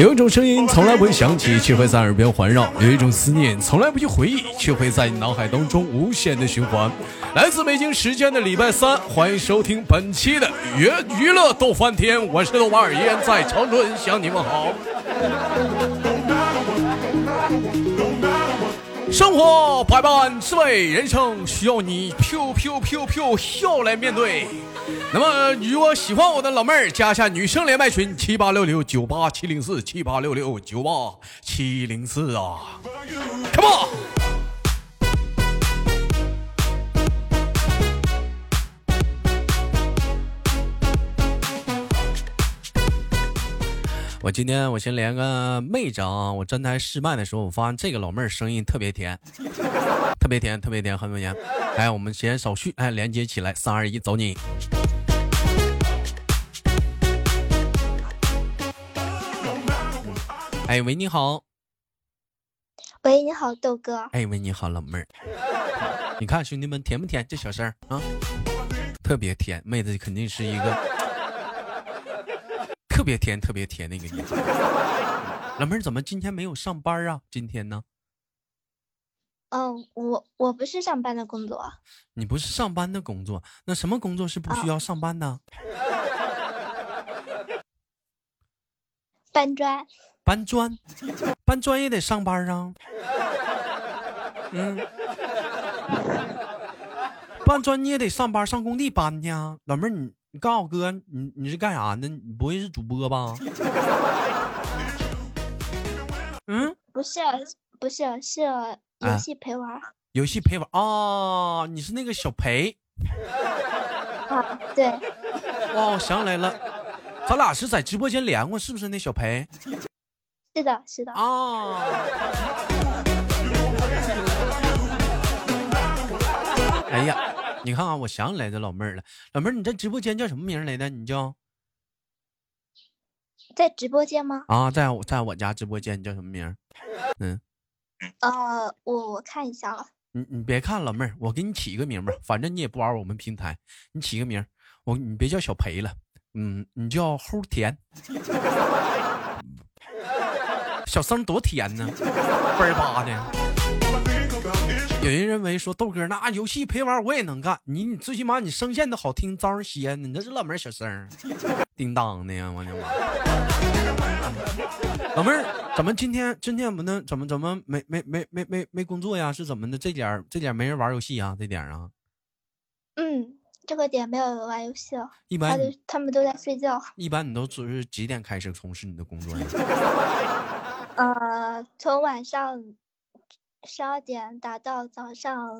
有一种声音从来不会响起，却会在耳边环绕；有一种思念从来不去回忆，却会在你脑海当中无限的循环。来自北京时间的礼拜三，欢迎收听本期的娱娱乐逗翻天，我是豆瓣儿，依然在长春向你们好。生活百般滋味，人生需要你笑来面对。那么，如果喜欢我的老妹儿，加一下女生连麦群七八六六九八七零四七八六六九八七零四啊，Come on！我今天我先连个妹子啊！我站台试麦的时候，我发现这个老妹儿声音特别甜，特别甜，特别甜，很甜。哎，我们先手续，哎，连接起来，三二一，走你！哎喂，你好。喂，你好，豆哥。哎喂，你好，老妹儿。你看兄弟们甜不甜？这小声啊，特别甜。妹子肯定是一个。特别甜，特别甜的一个女孩。老妹儿怎么今天没有上班啊？今天呢？嗯，我我不是上班的工作。你不是上班的工作，那什么工作是不需要上班的？搬砖。搬砖，搬砖也得上班啊。嗯，搬砖你也得上班，上工地搬去啊。老妹儿你。你告诉我哥，你你是干啥的？你不会是主播吧？嗯，不是，不是，是游戏陪玩。游戏陪玩啊！你是那个小裴。啊，对。哦，想起来了，咱俩是在直播间连过，是不是那小裴？是的，是的。哦。哎呀。你看啊，我想起来这老妹儿了。老妹儿，你这直播间叫什么名来的？你叫在直播间吗？啊，在我在我家直播间，你叫什么名？嗯，呃，我我看一下啊。你你别看老妹儿，我给你起一个名吧，反正你也不玩我们平台，你起个名，我你别叫小裴了，嗯，你叫齁甜，小声多甜呢，倍儿巴的。有人认为说豆哥那游戏陪玩我也能干，你你最起码你声线都好听，招人稀罕。你那是老妹儿小声，叮当的呀！我的妈！老妹儿怎么今天今天我们呢怎么怎么没没没没没没工作呀？是怎么的？这点这点没人玩游戏啊？这点啊？嗯，这个点没有人玩游戏了。一般他们都在睡觉。一般你都只是几点开始从事你的工作呀？呃，从晚上。十二点打到早上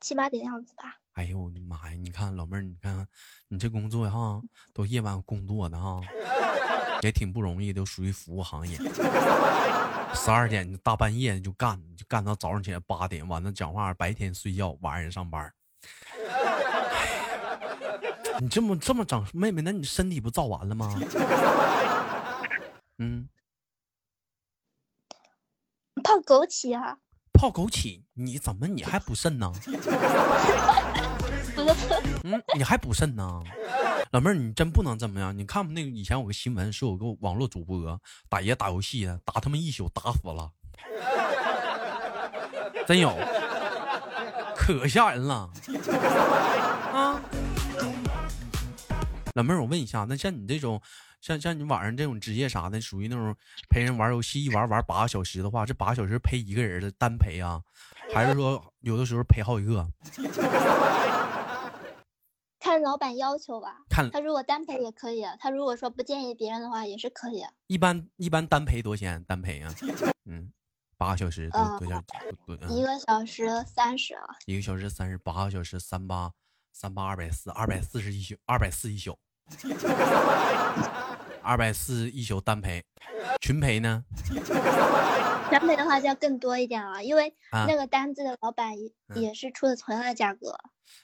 七八点样子吧。哎呦我的妈呀！你看老妹儿，你看你这工作哈，都夜晚工作的哈，也挺不容易，都属于服务行业。十二点大半夜就干，就干到早上起来八点，完了讲话，白天睡觉，晚上上班。你这么这么整，妹妹，那你身体不造完了吗？嗯。泡枸杞啊！泡枸杞，你怎么你还补肾呢？嗯，你还补肾呢？老妹儿，你真不能这么样。你看不那个以前有个新闻，说有个网络主播打野打游戏，打他们一宿打死了，真有，可吓人了啊！老妹儿，我问一下，那像你这种。像像你晚上这种职业啥的，属于那种陪人玩游戏，一玩玩八个小时的话，这八个小时陪一个人的单陪啊，还是说有的时候陪好几个？看老板要求吧。看他如果单陪也可以，他如果说不建议别人的话也是可以。一般一般单陪多少钱？单陪啊？嗯，八个小时多多少？一个小时三十啊。一个小时三十，八个小时三八三八二百四，二百四十一宿，二百四一宿。二百四一宿单陪，群陪呢？全陪的话就要更多一点了，因为那个单子的老板也也是出的同样的价格。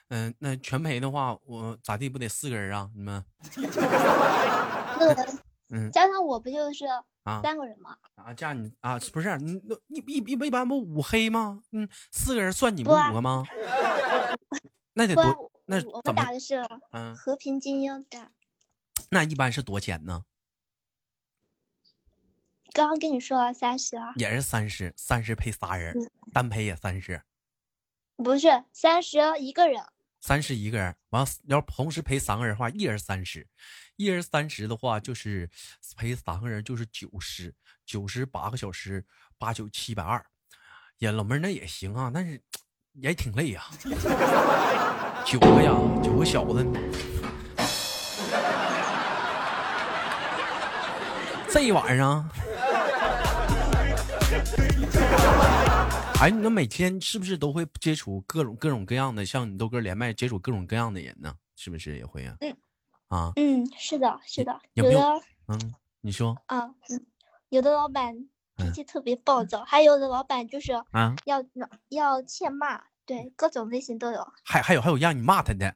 嗯，那全陪的话，我咋地不得四个人啊？你们？那嗯，加上我不就是三个人吗？啊，加你啊，不是你那一一一一般不五黑吗？嗯，四个人算你们五个吗？那得多。那我们打的是和平精英的。那一般是多钱呢？刚刚跟你说了三十啊，也是三十，三十陪仨人，单陪也三十，不是三十一个人，三十一个人，完要同时陪三个人的话，一人三十，一人三十的话就是陪三个人就是九十，九十八个小时，八九七百二，呀，老妹儿那也行啊，但是 也挺累呀，九个呀，九个小子。这一晚上，哎，你那每天是不是都会接触各种各种各样的，像你豆哥连麦接触各种各样的人呢？是不是也会啊？嗯，啊，嗯，是的，是的，有的，嗯，你说。啊，有的老板脾气特别暴躁，还有的老板就是啊，要要欠骂，对，各种类型都有。还还有还有让你骂他的，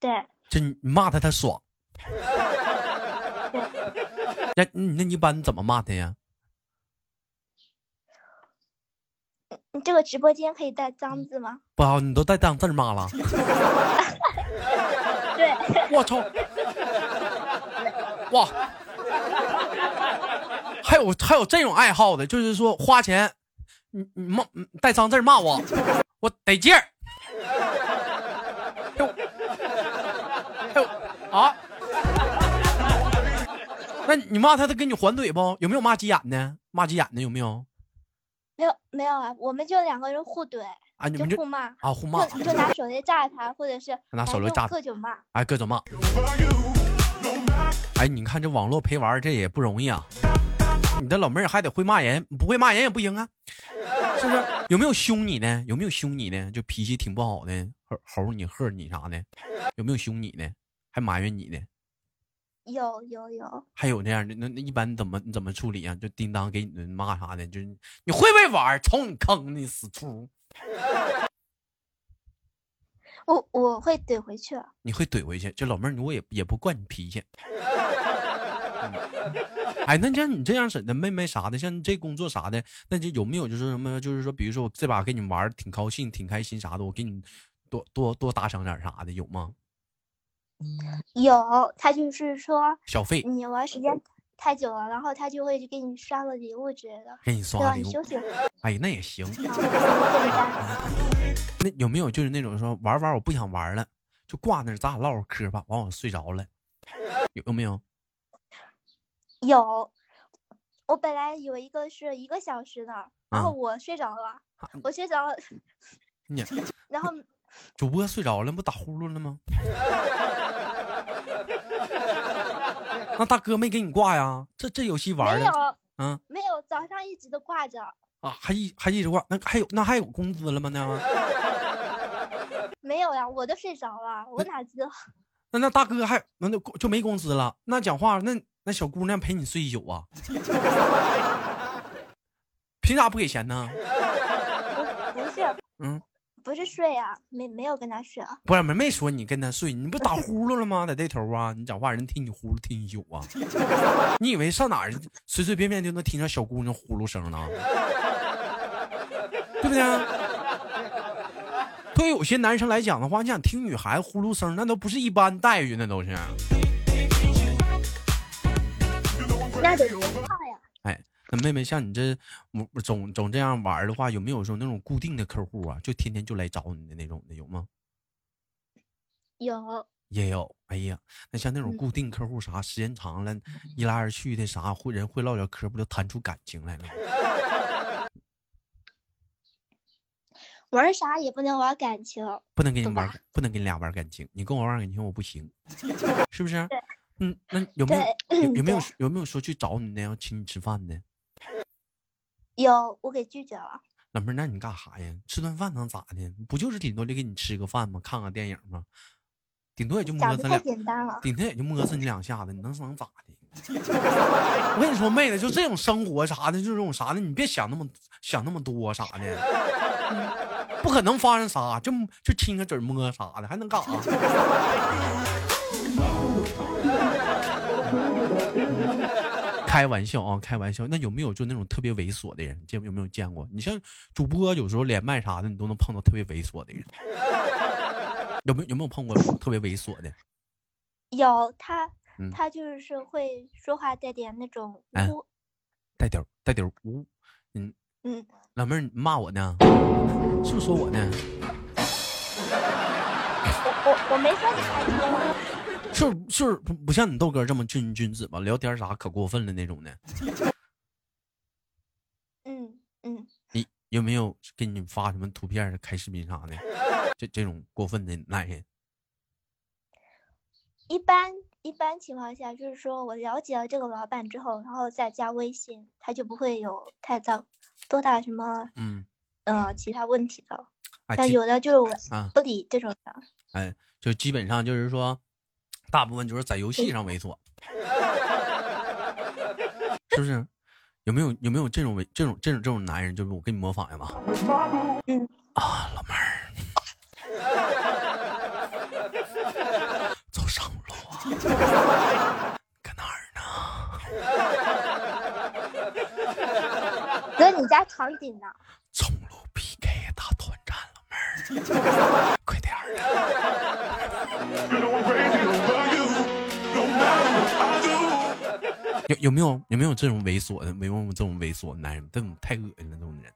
对，就你骂他他爽。那那你一般怎么骂他呀？你这个直播间可以带脏字吗？不好，你都带脏字骂了。对，我操！哇，还有还有这种爱好的，就是说花钱，你你骂带脏字骂我，我得劲儿。哎呦啊！那你骂他，他跟你还怼不？有没有骂急眼的？骂急眼的有没有？没有没有啊，我们就两个人互怼啊，你们就互骂啊，互骂，你就拿手雷炸他，或者是拿手雷炸各种骂，哎，各种骂。哎，你看这网络陪玩这也不容易啊！你的老妹儿还得会骂人，不会骂人也不行啊，是不是？有没有凶你呢？有没有凶你呢？就脾气挺不好的，吼吼你、喝你啥的？有没有凶你呢？还埋怨你呢？有有有，还有那样的那那一般怎么怎么处理啊？就叮当给你骂啥的，就是你会不会玩？瞅你坑你死猪！我我会怼回去。你会怼回去？就老妹儿，我也也不惯你脾气。哎，那像你这样式的妹妹啥的，像你这工作啥的，那就有没有就是什么？就是说，比如说我这把跟你玩挺高兴、挺开心啥的，我给你多多多打赏点啥的，有吗？有，他就是说小费，你玩时间太久了，然后他就会给你刷个礼物之类的，给你刷礼物。哎，那也行。那有没有就是那种说玩玩我不想玩了，就挂那咱俩唠会嗑吧，完我睡着了，有有没有？有，我本来有一个是一个小时的，然后我睡着了，我睡着了，你，然后。主播睡着了，不打呼噜了吗？那大哥没给你挂呀？这这游戏玩的，嗯，没有，早上一直都挂着啊，还一还一直挂，那还有那还有工资了吗？那没有呀，我都睡着了，我哪知道？那那大哥还那就就没工资了？那讲话，那那小姑娘陪你睡一宿啊？凭啥不给钱呢？不是，嗯。不是睡啊，没没有跟他睡啊。不是没没说你跟他睡，你不打呼噜了吗？在这头啊，你讲话人听你呼噜听一宿啊。你以为上哪儿随随便便就能听着小姑娘呼噜声呢？对不对？对于有些男生来讲的话，你想听女孩子呼噜声，那都不是一般待遇，那都是。那妹妹，像你这总总这样玩的话，有没有说那种固定的客户啊？就天天就来找你的那种的，有吗？有，也有。哎呀，那像那种固定客户啥，时间长了，一来二去的啥，会人会唠点嗑，不就谈出感情来了？玩啥也不能玩感情，不能跟你玩，不能跟你俩玩感情。你跟我玩感情，我不行，是不是？嗯，那有没有有没有有没有说去找你的，要请你吃饭的？有，我给拒绝了。老妹儿，那你干啥呀？吃顿饭能咋的？不就是顶多就给你吃个饭吗？看个电影吗？顶多也就摸蹭两，顶多也就摸蹭你两下子，你能能咋的？我跟你说，妹子，就这种生活啥的，就这种啥的，你别想那么想那么多啥的，不可能发生啥，就就亲个嘴摸啥的，还能干啥？开玩笑啊，开玩笑。那有没有就那种特别猥琐的人？见有没有见过？你像主播有时候连麦啥的，你都能碰到特别猥琐的人。有没有有没有碰过特别猥琐的？有他，他就是会说话带点那种污，带点带点污，嗯嗯，老妹儿你骂我呢？是不是说我呢？我我我没说你开车。是是不不像你豆哥这么君君子吧？聊天啥可过分了那种的。嗯嗯。你有没有给你发什么图片、开视频啥的？这这种过分的男人？一般一般情况下，就是说我了解了这个老板之后，然后再加微信，他就不会有太大多大什么嗯呃其他问题的。但有的就是我不理这种的。哎，就基本上就是说，大部分就是在游戏上猥琐，是不是？有没有有没有这种猥这种这种这种男人？就是我给你模仿一下嗯啊，老妹儿，走上路啊，搁哪儿呢？搁你家场景呢？中路 PK 打团战，老妹儿，快点儿有有没有有没有这种猥琐的？没有这种猥琐的男人，这种太恶心了，这种人。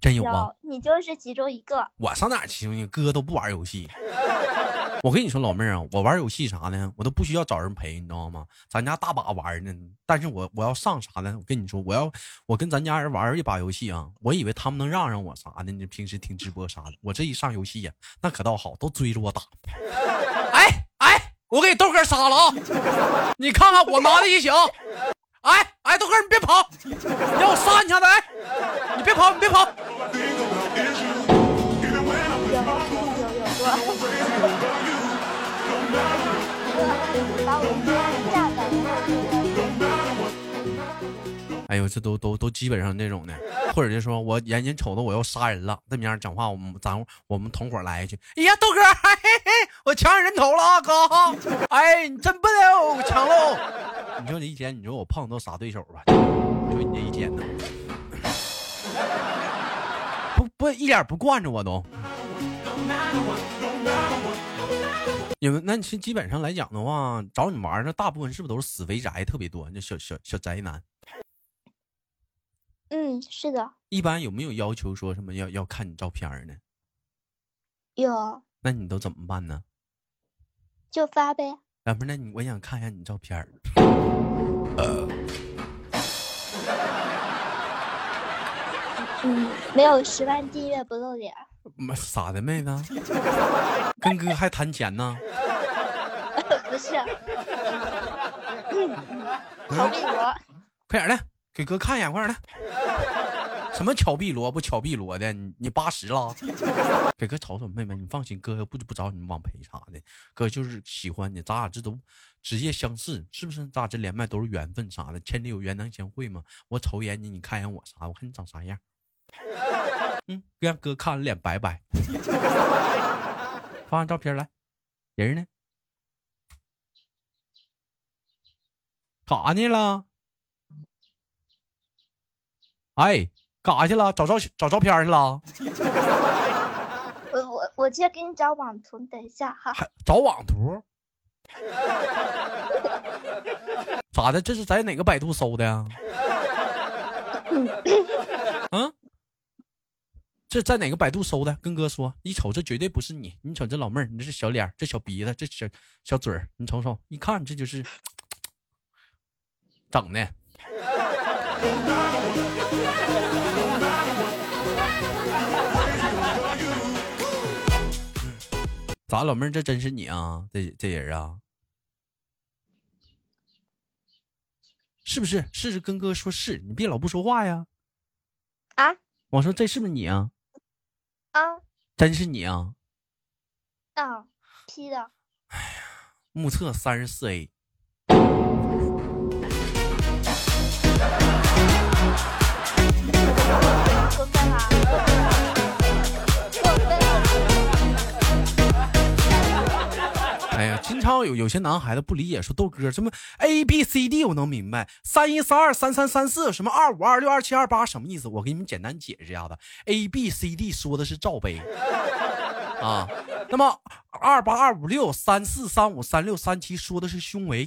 真有啊！你就是其中一个。我上哪其中一个？哥都不玩游戏。我跟你说，老妹儿啊，我玩游戏啥呢？我都不需要找人陪，你知道吗？咱家大把玩呢。但是我我要上啥呢？我跟你说，我要我跟咱家人玩一把游戏啊，我以为他们能让让我啥的。你平时听直播啥的，我这一上游戏呀，那可倒好，都追着我打。哎哎，我给豆哥杀了啊！你看看我拿的一血。哎哎，豆哥你别跑，让我杀你下子！哎，你别跑，你别跑。哎呦，这都都都基本上那种的，或者就说我眼睛瞅着我要杀人了，这么样讲话，我们咱我们同伙来一句，哎呀，豆哥，嘿嘿，我抢你人头了啊，哥，哎，你真笨哦，抢喽！你说这一天，你说我碰到啥对手吧？你说你这一天呢？不不，一点不惯着我都。你们那其实基本上来讲的话，找你玩的大部分是不是都是死肥宅特别多？那小小小宅男。嗯，是的。一般有没有要求说什么要要看你照片呢？有。那你都怎么办呢？就发呗。啊，不是，那你我想看一下你照片。嗯，没有十万订阅不露脸。傻的妹子，跟哥还谈钱呢？不是，逃避我，快点的，给哥看一眼，快点的。什么巧碧罗不巧碧罗的？你你八十了？给哥瞅瞅，妹妹，你放心，哥不不找你网陪啥的，哥就是喜欢你，咱俩这都职业相似，是不是？咱俩这连麦都是缘分啥的，千里有缘能相会吗？我瞅一眼你，你看一眼我啥？我看你长啥样。嗯，让哥看脸白白。发张照片来，人呢？干啥去了？哎，干啥去了？找照找照片去了？我我我去给你找网图，你等一下哈。找网图？咋的？这是在哪个百度搜的呀？嗯？这在哪个百度搜的？跟哥说，一瞅这绝对不是你。你瞅这老妹儿，你这是小脸，这小鼻子，这小小嘴儿，你瞅瞅，一看这就是 整的。咋，老妹儿，这真是你啊？这这人啊，是不是？是跟哥说，是你别老不说话呀。啊？我说这是不是你啊？啊，真是你啊！啊，P 的。哎呀，目测三十四 A。哎呀，经常有有些男孩子不理解，说豆哥什么 A B C D 我能明白，三一三二三三三四什么二五二六二七二八什么意思？我给你们简单解释一下子，A B C D 说的是罩杯啊，那么二八二五六三四三五三六三七说的是胸围。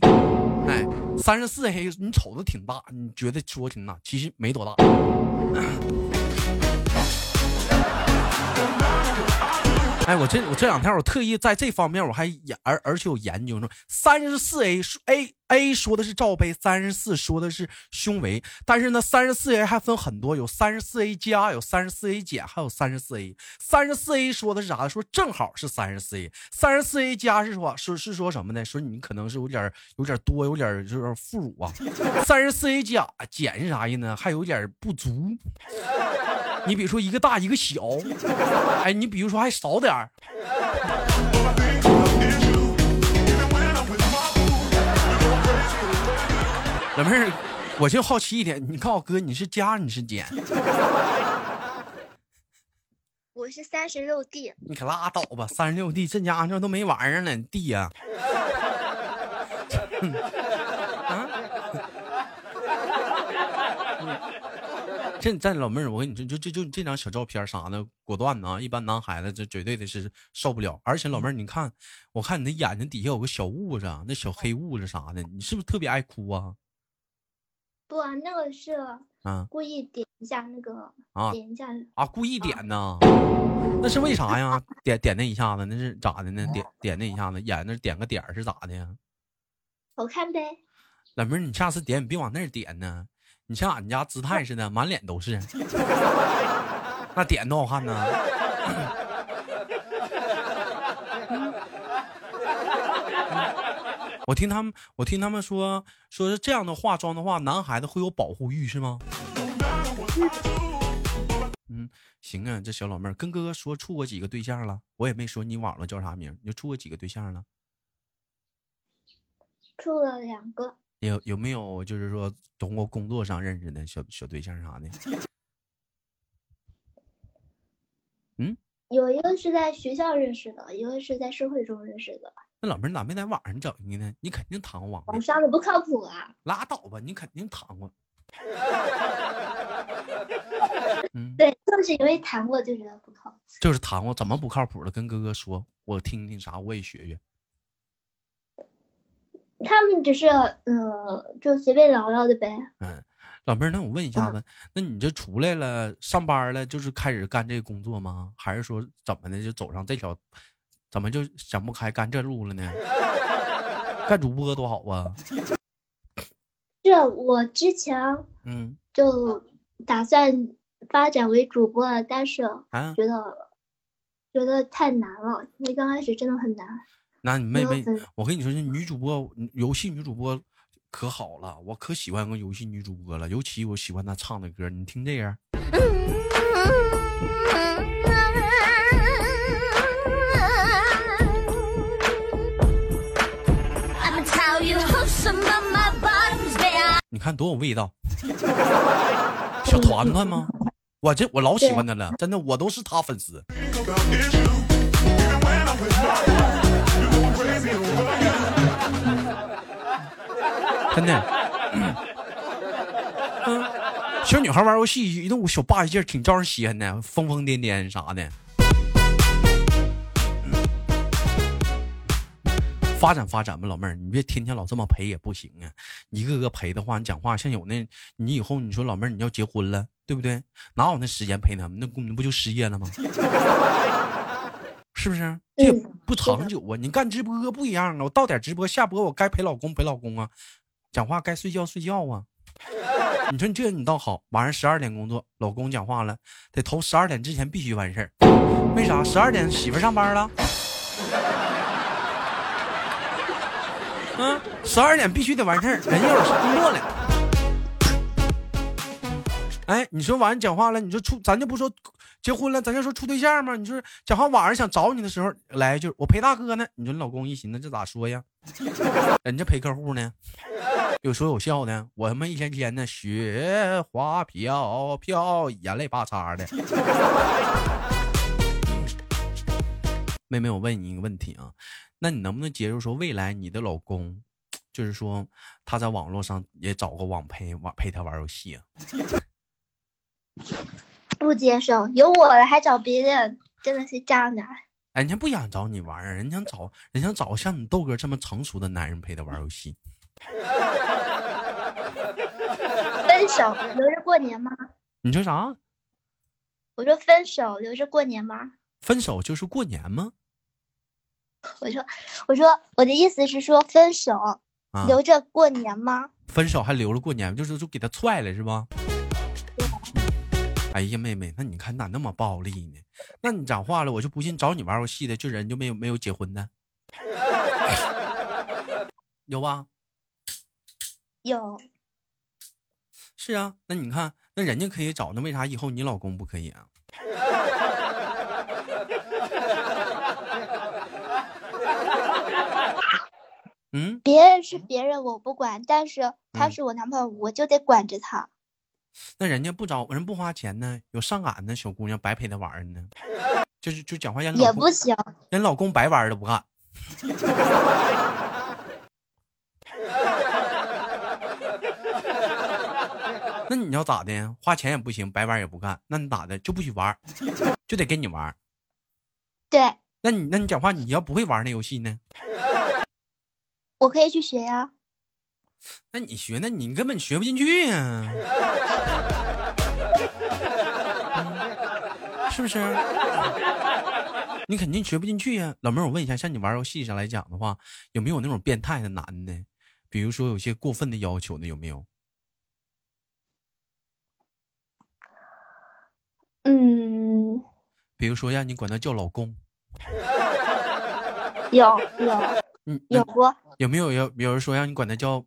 哎，三十四 A 你瞅着挺大，你觉得说挺大，其实没多大。哎，我这我这两天我特意在这方面我还研而而且有研究说，三十四 A A A 说的是罩杯，三十四说的是胸围，但是呢，三十四 A 还分很多，有三十四 A 加，有三十四 A 减，还有三十四 A。三十四 A 说的是啥？说正好是三十四 A，三十四 A 加是说说是说什么呢？说你可能是有点有点多，有点就是副乳啊。三十四 A 加减是啥意思呢？还有点不足。你比如说一个大一个小，哎，你比如说还少点儿。老妹儿，我就好奇一点，你告诉哥，你是加你是减？我是三十六 D。你可拉倒吧，三十六 D，这家伙都没玩意儿呢，D 呀。这这老妹儿，我跟你说，就就就这张小照片啥的，果断的啊！一般男孩子这绝对的是受不了。而且老妹儿，你看，我看你的眼睛底下有个小痦子，那小黑痦子啥的，你是不是特别爱哭啊？不啊，那个是啊，故意点一下那个啊，点一下啊，故意点呢？那是为啥呀？点点那一下子，那是咋的呢？点点那一下子，眼那点个点是咋的呀？好看呗。老妹儿，你下次点，你别往那儿点呢。你像俺家姿态似的，满脸都是，那点多好看呢！我听他们，我听他们说，说是这样的化妆的话，男孩子会有保护欲，是吗？嗯，行啊，这小老妹儿跟哥哥说处过几个对象了，我也没说你网络叫啥名，你就处过几个对象了？处了两个。有有没有就是说通过工作上认识的小小对象啥的？嗯，有一个是在学校认识的，一个是在社会中认识的。那老妹儿咋没在网上整一个呢？你肯定谈过网网上的不靠谱啊！拉倒吧，你肯定谈过。嗯，对，就是因为谈过就觉得不靠谱。就是谈过，怎么不靠谱了？跟哥哥说，我听听啥，我也学学。他们只是，呃，就随便聊聊的呗。嗯，老妹儿，那我问一下子，那你这出来了，上班了，就是开始干这个工作吗？还是说怎么的，就走上这条，怎么就想不开干这路了呢？干主播多好啊！这我之前，嗯，就打算发展为主播了，但是觉得觉得太难了，因为刚开始真的很难。那你妹妹，我跟你说，这女主播，游戏女主播可好了，我可喜欢个游戏女主播了，尤其我喜欢她唱的歌，你听这样。你看多有味道，小团团吗？我这我老喜欢她了，真的，我都是她粉丝。真的，嗯，小女孩玩游戏，那我小霸气劲挺招人稀罕的，疯疯癫癫啥的。发展发展吧，老妹儿，你别天天老这么陪也不行啊！一个个陪的话，你讲话像有那，你以后你说老妹儿你要结婚了，对不对？哪有那时间陪他们？那你不就失业了吗？是不是？这不长久啊！你干直播不一样啊！我到点直播下播，我该陪老公陪老公啊，讲话该睡觉睡觉啊。你说你这你倒好，晚上十二点工作，老公讲话了，得头十二点之前必须完事儿。为啥？十二点媳妇上班了。嗯，十二点必须得完事儿，人又是工作了。哎，你说晚上讲话了，你说处咱就不说结婚了，咱就说处对象吗？你说讲话晚上想找你的时候来一句我陪大哥呢，你说你老公一寻思这咋说呀？人家陪客户呢，有说有笑的，我他妈一天天的雪花飘飘，眼泪巴嚓的。妹妹，我问你一个问题啊，那你能不能接受说未来你的老公，就是说他在网络上也找个网陪网陪他玩游戏啊？不接受，有我了还找别人，真的是渣男。人家不想找你玩儿，人家找人家找像你豆哥这么成熟的男人陪他玩游戏。分手留着过年吗？你说啥？我说分手留着过年吗？分手就是过年吗？我说，我说我的意思是说分手留着过年吗？分手还留着过年，就是就给他踹了是吧？哎呀，妹妹，那你看咋那么暴力呢？那你讲话了，我就不信找你玩游戏的，就人就没有没有结婚的，有吧？有。是啊，那你看，那人家可以找，那为啥以后你老公不可以啊？嗯，别人是别人，我不管，但是他是我男朋友，我就得管着他。那人家不找人不花钱呢，有上赶的小姑娘白陪他玩呢，就是就讲话人也不行，人老公白玩都不干。那你要咋的？花钱也不行，白玩也不干，那你咋的？就不许玩，就得跟你玩。对。那你那你讲话，你要不会玩那游戏呢？我可以去学呀。那你学，那你根本学不进去呀，是不是？你肯定学不进去呀，老妹儿，我问一下，像你玩游戏上来讲的话，有没有那种变态的男的？比如说有些过分的要求的，有没有？嗯。比如说让你管他叫老公。有 有。嗯，有过。有没有有有人说让你管他叫？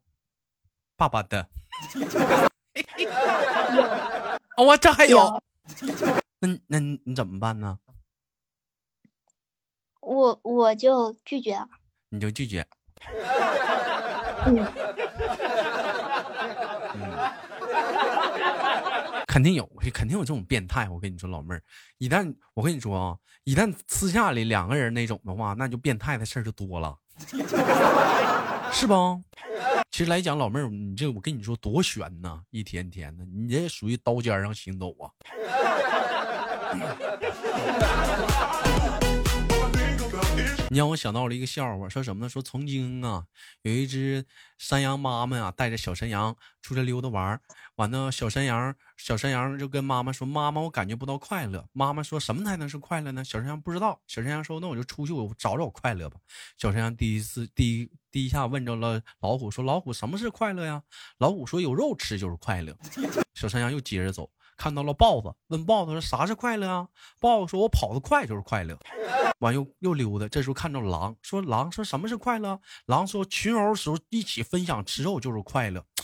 爸爸的，我这还有，那那你怎么办呢？我我就拒绝，你就拒绝。嗯，肯定有，肯定有这种变态。我跟你说，老妹儿，一旦我跟你说啊，一旦私下里两个人那种的话，那就变态的事儿就多了，是不？其实来讲，老妹儿，你这我跟你说多悬呐，一天天的，你这属于刀尖上行走啊。你让我想到了一个笑话，说什么呢？说曾经啊，有一只山羊妈妈啊，带着小山羊出来溜达玩儿完了，小山羊小山羊就跟妈妈说：“妈妈，我感觉不到快乐。”妈妈说什么才能是快乐呢？小山羊不知道。小山羊说：“那我就出去，我找找快乐吧。”小山羊第一次第一第一下问着了老虎，说：“老虎，什么是快乐呀？”老虎说：“有肉吃就是快乐。”小山羊又接着走。看到了豹子，问豹子说：“啥是快乐啊？”豹子说：“我跑得快就是快乐。” 完又又溜达，这时候看到狼，说：“狼说什么是快乐？”狼说：“群殴时候一起分享吃肉就是快乐。”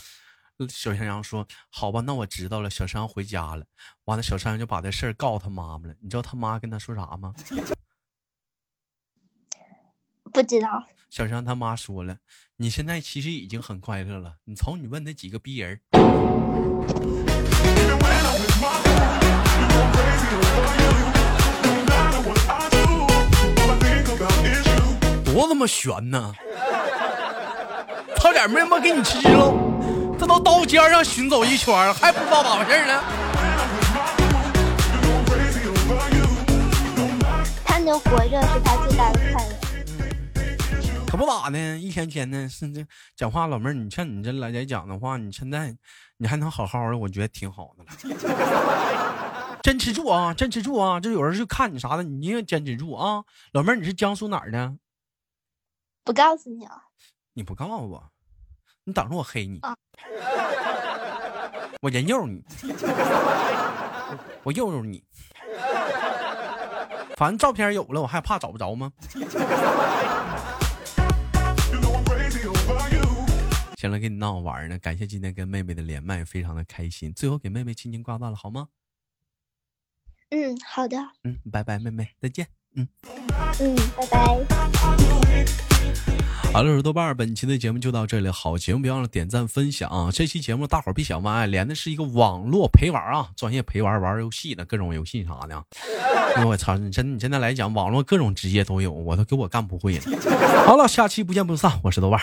小山羊说：“好吧，那我知道了。”小山羊回家了，完了，小山羊就把这事儿告诉他妈妈了。你知道他妈跟他说啥吗？不知道。小山羊他妈说了：“你现在其实已经很快乐了。你瞅你问那几个逼人。”多他妈悬呢！差点没他妈给你吃了，这都刀尖上行走一圈还不知道咋回事呢？他能活着是他最大的快乐。可不咋的，一天天的，是这讲话，老妹儿，你像你这来来讲的话，你现在你还能好好的，我觉得挺好的了。坚持住啊，坚持住啊！这有人去看你啥的，你一定坚持住啊，老妹儿，你是江苏哪儿的？不告诉你啊！你不告诉我，你等着我黑你，我人肉你，我肉肉你。反正照片有了，我还怕找不着吗？行了，跟你闹玩呢。感谢今天跟妹妹的连麦，非常的开心。最后给妹妹轻轻挂断了，好吗？嗯，好的。嗯，拜拜，妹妹，再见。嗯嗯，拜拜。好了，我是豆瓣本期的节目就到这里。好节目，别忘了点赞分享。这期节目大伙儿别想歪，连的是一个网络陪玩啊，专业陪玩玩游戏的各种游戏啥的。我操，你真你现在来讲，网络各种职业都有，我都给我干不会了。好了，下期不见不散。我是豆瓣。